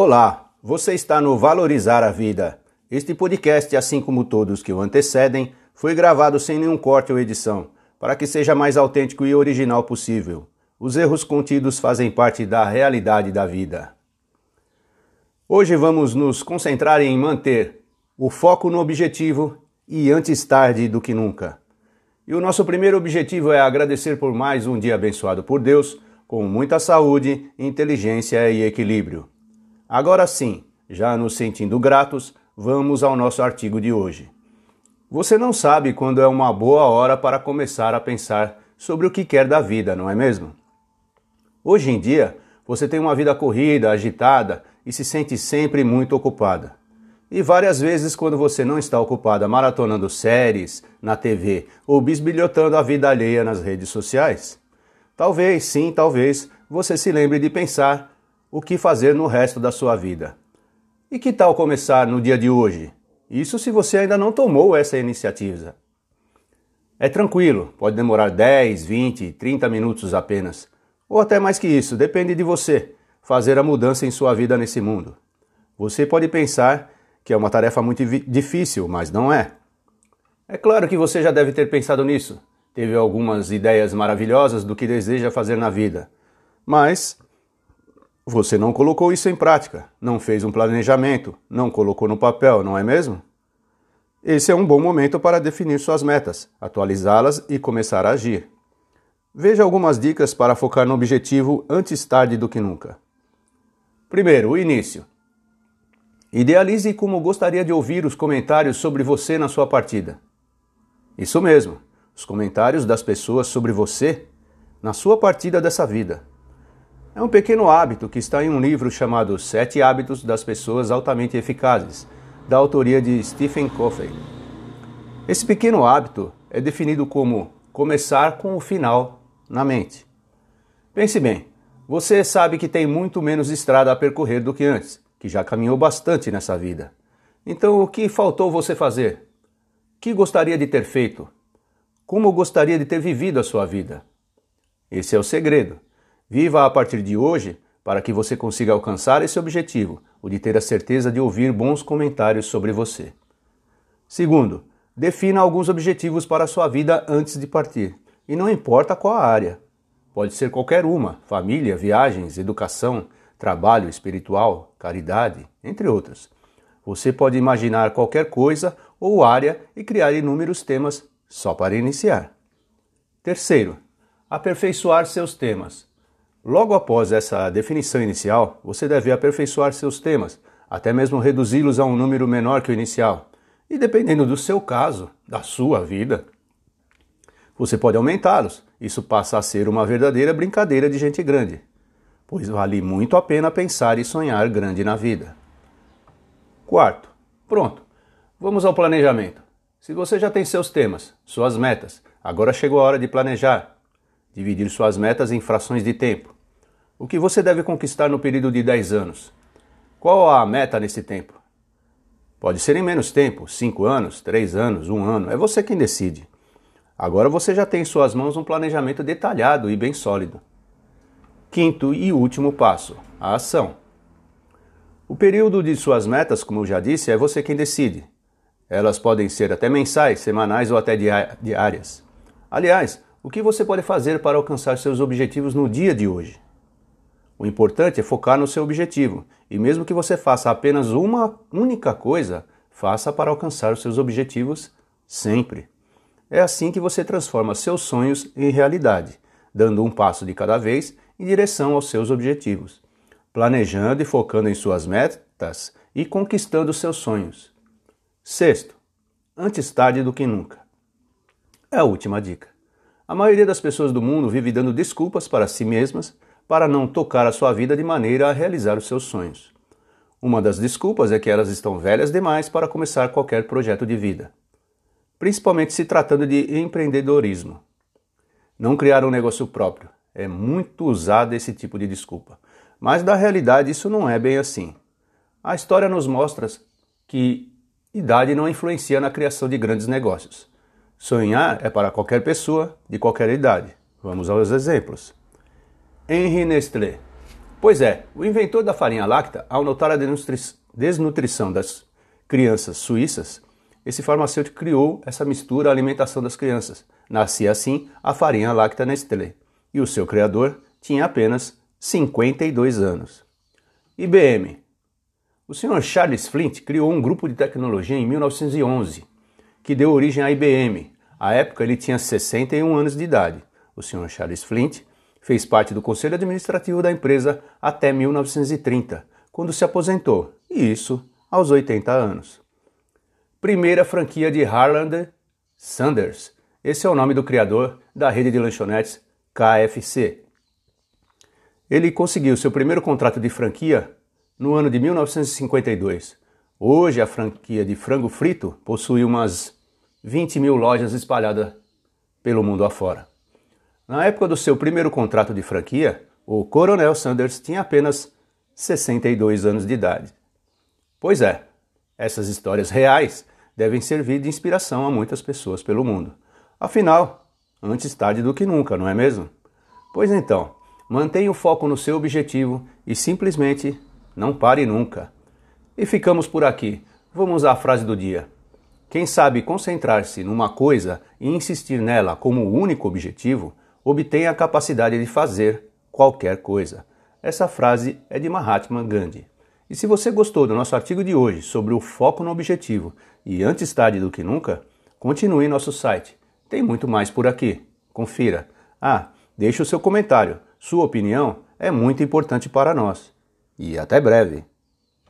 Olá, você está no Valorizar a Vida. Este podcast, assim como todos que o antecedem, foi gravado sem nenhum corte ou edição, para que seja mais autêntico e original possível. Os erros contidos fazem parte da realidade da vida. Hoje vamos nos concentrar em manter o foco no objetivo e antes tarde do que nunca. E o nosso primeiro objetivo é agradecer por mais um dia abençoado por Deus, com muita saúde, inteligência e equilíbrio. Agora sim, já nos sentindo gratos, vamos ao nosso artigo de hoje. Você não sabe quando é uma boa hora para começar a pensar sobre o que quer da vida, não é mesmo? Hoje em dia, você tem uma vida corrida, agitada e se sente sempre muito ocupada. E várias vezes, quando você não está ocupada maratonando séries na TV ou bisbilhotando a vida alheia nas redes sociais, talvez, sim, talvez, você se lembre de pensar o que fazer no resto da sua vida. E que tal começar no dia de hoje? Isso se você ainda não tomou essa iniciativa. É tranquilo, pode demorar 10, 20, 30 minutos apenas, ou até mais que isso, depende de você, fazer a mudança em sua vida nesse mundo. Você pode pensar que é uma tarefa muito difícil, mas não é. É claro que você já deve ter pensado nisso, teve algumas ideias maravilhosas do que deseja fazer na vida, mas você não colocou isso em prática, não fez um planejamento, não colocou no papel, não é mesmo? Esse é um bom momento para definir suas metas, atualizá-las e começar a agir. Veja algumas dicas para focar no objetivo antes tarde do que nunca. Primeiro, o início. Idealize como gostaria de ouvir os comentários sobre você na sua partida. Isso mesmo, os comentários das pessoas sobre você na sua partida dessa vida. É um pequeno hábito que está em um livro chamado Sete Hábitos das Pessoas Altamente Eficazes, da autoria de Stephen Covey. Esse pequeno hábito é definido como começar com o final na mente. Pense bem, você sabe que tem muito menos estrada a percorrer do que antes, que já caminhou bastante nessa vida. Então, o que faltou você fazer? O que gostaria de ter feito? Como gostaria de ter vivido a sua vida? Esse é o segredo. Viva a partir de hoje para que você consiga alcançar esse objetivo, o de ter a certeza de ouvir bons comentários sobre você. Segundo, defina alguns objetivos para a sua vida antes de partir, e não importa qual a área. Pode ser qualquer uma: família, viagens, educação, trabalho espiritual, caridade, entre outras. Você pode imaginar qualquer coisa ou área e criar inúmeros temas só para iniciar. Terceiro, aperfeiçoar seus temas. Logo após essa definição inicial, você deve aperfeiçoar seus temas, até mesmo reduzi-los a um número menor que o inicial. E dependendo do seu caso, da sua vida, você pode aumentá-los. Isso passa a ser uma verdadeira brincadeira de gente grande, pois vale muito a pena pensar e sonhar grande na vida. Quarto, pronto. Vamos ao planejamento. Se você já tem seus temas, suas metas, agora chegou a hora de planejar. Dividir suas metas em frações de tempo. O que você deve conquistar no período de 10 anos? Qual a meta nesse tempo? Pode ser em menos tempo, 5 anos, 3 anos, 1 ano, é você quem decide. Agora você já tem em suas mãos um planejamento detalhado e bem sólido. Quinto e último passo: a ação. O período de suas metas, como eu já disse, é você quem decide. Elas podem ser até mensais, semanais ou até diárias. Aliás, o que você pode fazer para alcançar seus objetivos no dia de hoje? O importante é focar no seu objetivo, e mesmo que você faça apenas uma única coisa, faça para alcançar os seus objetivos sempre. É assim que você transforma seus sonhos em realidade, dando um passo de cada vez em direção aos seus objetivos, planejando e focando em suas metas e conquistando seus sonhos. Sexto, antes tarde do que nunca. É a última dica. A maioria das pessoas do mundo vive dando desculpas para si mesmas para não tocar a sua vida de maneira a realizar os seus sonhos. Uma das desculpas é que elas estão velhas demais para começar qualquer projeto de vida, principalmente se tratando de empreendedorismo. Não criar um negócio próprio é muito usado esse tipo de desculpa, mas na realidade isso não é bem assim. A história nos mostra que idade não influencia na criação de grandes negócios. Sonhar é para qualquer pessoa de qualquer idade. Vamos aos exemplos. Henri Nestlé, Pois é, o inventor da farinha láctea, ao notar a desnutrição das crianças suíças, esse farmacêutico criou essa mistura à alimentação das crianças. Nascia assim a farinha láctea Nestlé. E o seu criador tinha apenas 52 anos. IBM. O Sr. Charles Flint criou um grupo de tecnologia em 1911, que deu origem à IBM. À época ele tinha 61 anos de idade. O Sr. Charles Flint fez parte do conselho administrativo da empresa até 1930, quando se aposentou, e isso aos 80 anos. Primeira franquia de Harland Sanders. Esse é o nome do criador da rede de lanchonetes KFC. Ele conseguiu seu primeiro contrato de franquia no ano de 1952. Hoje, a franquia de frango frito possui umas 20 mil lojas espalhadas pelo mundo afora. Na época do seu primeiro contrato de franquia, o Coronel Sanders tinha apenas 62 anos de idade. Pois é, essas histórias reais devem servir de inspiração a muitas pessoas pelo mundo. Afinal, antes tarde do que nunca, não é mesmo? Pois então, mantenha o foco no seu objetivo e simplesmente não pare nunca. E ficamos por aqui. Vamos à frase do dia. Quem sabe concentrar-se numa coisa e insistir nela como o único objetivo, obtém a capacidade de fazer qualquer coisa. Essa frase é de Mahatma Gandhi. E se você gostou do nosso artigo de hoje sobre o foco no objetivo e antes tarde do que nunca, continue em nosso site. Tem muito mais por aqui. Confira. Ah, deixe o seu comentário. Sua opinião é muito importante para nós. E até breve.